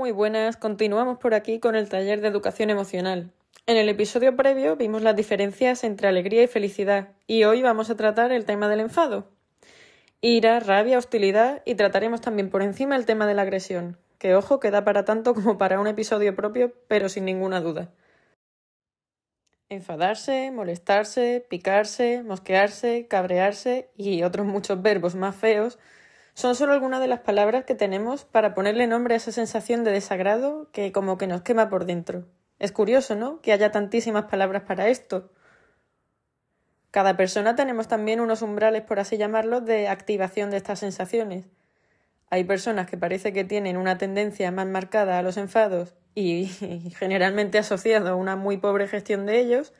Muy buenas, continuamos por aquí con el taller de educación emocional. En el episodio previo vimos las diferencias entre alegría y felicidad y hoy vamos a tratar el tema del enfado. Ira, rabia, hostilidad y trataremos también por encima el tema de la agresión, que ojo que da para tanto como para un episodio propio, pero sin ninguna duda. Enfadarse, molestarse, picarse, mosquearse, cabrearse y otros muchos verbos más feos son solo algunas de las palabras que tenemos para ponerle nombre a esa sensación de desagrado que como que nos quema por dentro. Es curioso, ¿no? Que haya tantísimas palabras para esto. Cada persona tenemos también unos umbrales, por así llamarlos, de activación de estas sensaciones. Hay personas que parece que tienen una tendencia más marcada a los enfados y, generalmente asociado a una muy pobre gestión de ellos,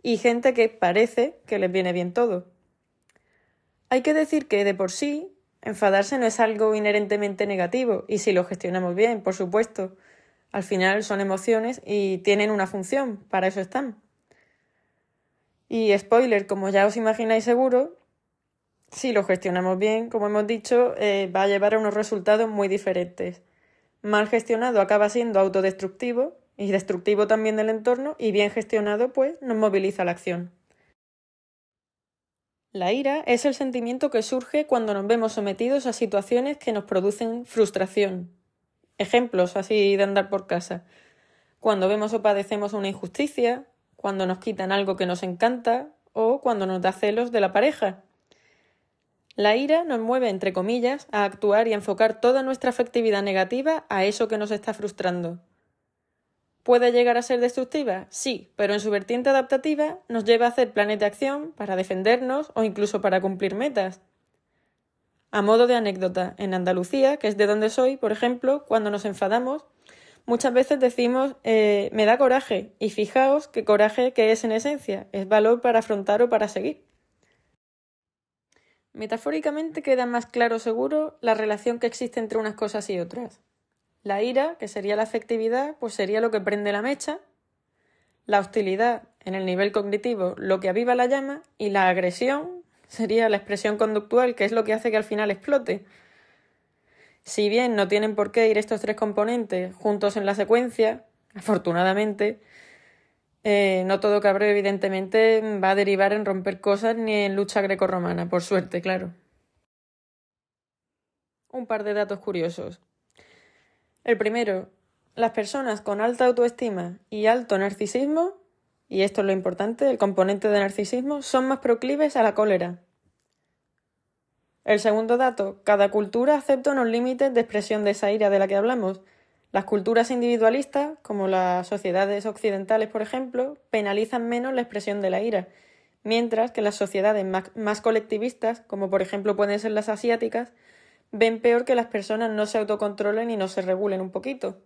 y gente que parece que les viene bien todo. Hay que decir que de por sí Enfadarse no es algo inherentemente negativo, y si lo gestionamos bien, por supuesto. Al final son emociones y tienen una función, para eso están. Y spoiler, como ya os imagináis seguro, si lo gestionamos bien, como hemos dicho, eh, va a llevar a unos resultados muy diferentes. Mal gestionado acaba siendo autodestructivo y destructivo también del entorno, y bien gestionado, pues nos moviliza la acción. La ira es el sentimiento que surge cuando nos vemos sometidos a situaciones que nos producen frustración. Ejemplos así de andar por casa. Cuando vemos o padecemos una injusticia, cuando nos quitan algo que nos encanta o cuando nos da celos de la pareja. La ira nos mueve, entre comillas, a actuar y a enfocar toda nuestra afectividad negativa a eso que nos está frustrando. ¿Puede llegar a ser destructiva? Sí, pero en su vertiente adaptativa nos lleva a hacer planes de acción para defendernos o incluso para cumplir metas. A modo de anécdota, en Andalucía, que es de donde soy, por ejemplo, cuando nos enfadamos, muchas veces decimos eh, me da coraje, y fijaos qué coraje que es en esencia, es valor para afrontar o para seguir. Metafóricamente queda más claro seguro la relación que existe entre unas cosas y otras. La ira, que sería la afectividad, pues sería lo que prende la mecha. La hostilidad, en el nivel cognitivo, lo que aviva la llama. Y la agresión sería la expresión conductual, que es lo que hace que al final explote. Si bien no tienen por qué ir estos tres componentes juntos en la secuencia, afortunadamente, eh, no todo cabreo, evidentemente, va a derivar en romper cosas ni en lucha grecorromana, por suerte, claro. Un par de datos curiosos. El primero, las personas con alta autoestima y alto narcisismo, y esto es lo importante, el componente de narcisismo, son más proclives a la cólera. El segundo dato, cada cultura acepta unos límites de expresión de esa ira de la que hablamos. Las culturas individualistas, como las sociedades occidentales, por ejemplo, penalizan menos la expresión de la ira, mientras que las sociedades más colectivistas, como por ejemplo pueden ser las asiáticas, ven peor que las personas no se autocontrolen y no se regulen un poquito.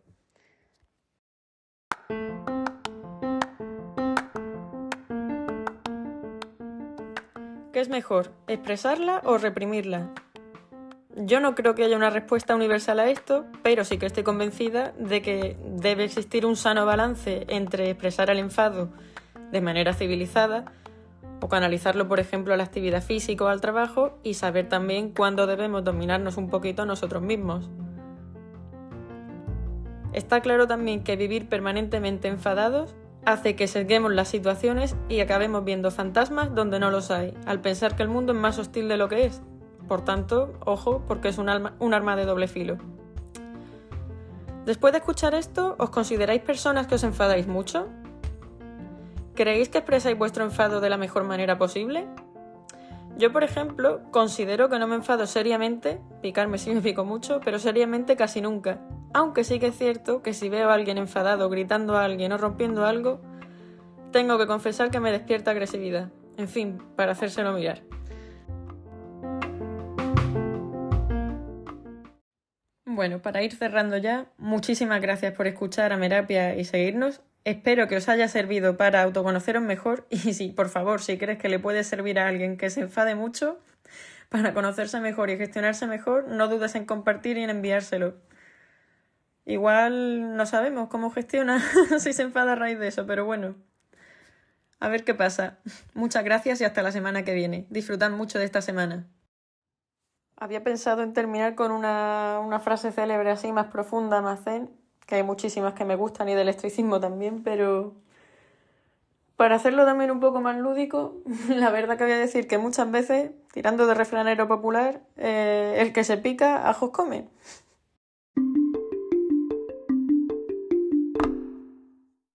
¿Qué es mejor, expresarla o reprimirla? Yo no creo que haya una respuesta universal a esto, pero sí que estoy convencida de que debe existir un sano balance entre expresar el enfado de manera civilizada o canalizarlo, por ejemplo, a la actividad física o al trabajo y saber también cuándo debemos dominarnos un poquito nosotros mismos. Está claro también que vivir permanentemente enfadados hace que sesguemos las situaciones y acabemos viendo fantasmas donde no los hay, al pensar que el mundo es más hostil de lo que es. Por tanto, ojo, porque es un, un arma de doble filo. Después de escuchar esto, ¿os consideráis personas que os enfadáis mucho? ¿Creéis que expresáis vuestro enfado de la mejor manera posible? Yo, por ejemplo, considero que no me enfado seriamente, picarme sí me pico mucho, pero seriamente casi nunca. Aunque sí que es cierto que si veo a alguien enfadado, gritando a alguien o rompiendo algo, tengo que confesar que me despierta agresividad. En fin, para hacérselo mirar. Bueno, para ir cerrando ya, muchísimas gracias por escuchar a Merapia y seguirnos. Espero que os haya servido para autoconoceros mejor y si, por favor, si crees que le puede servir a alguien que se enfade mucho para conocerse mejor y gestionarse mejor, no dudes en compartir y en enviárselo. Igual no sabemos cómo gestiona si se enfada a raíz de eso, pero bueno. A ver qué pasa. Muchas gracias y hasta la semana que viene. Disfrutad mucho de esta semana. Había pensado en terminar con una, una frase célebre así, más profunda, más zen, que hay muchísimas que me gustan y del estoicismo también, pero para hacerlo también un poco más lúdico, la verdad que voy a decir que muchas veces, tirando de refranero popular, eh, el que se pica, ajos come.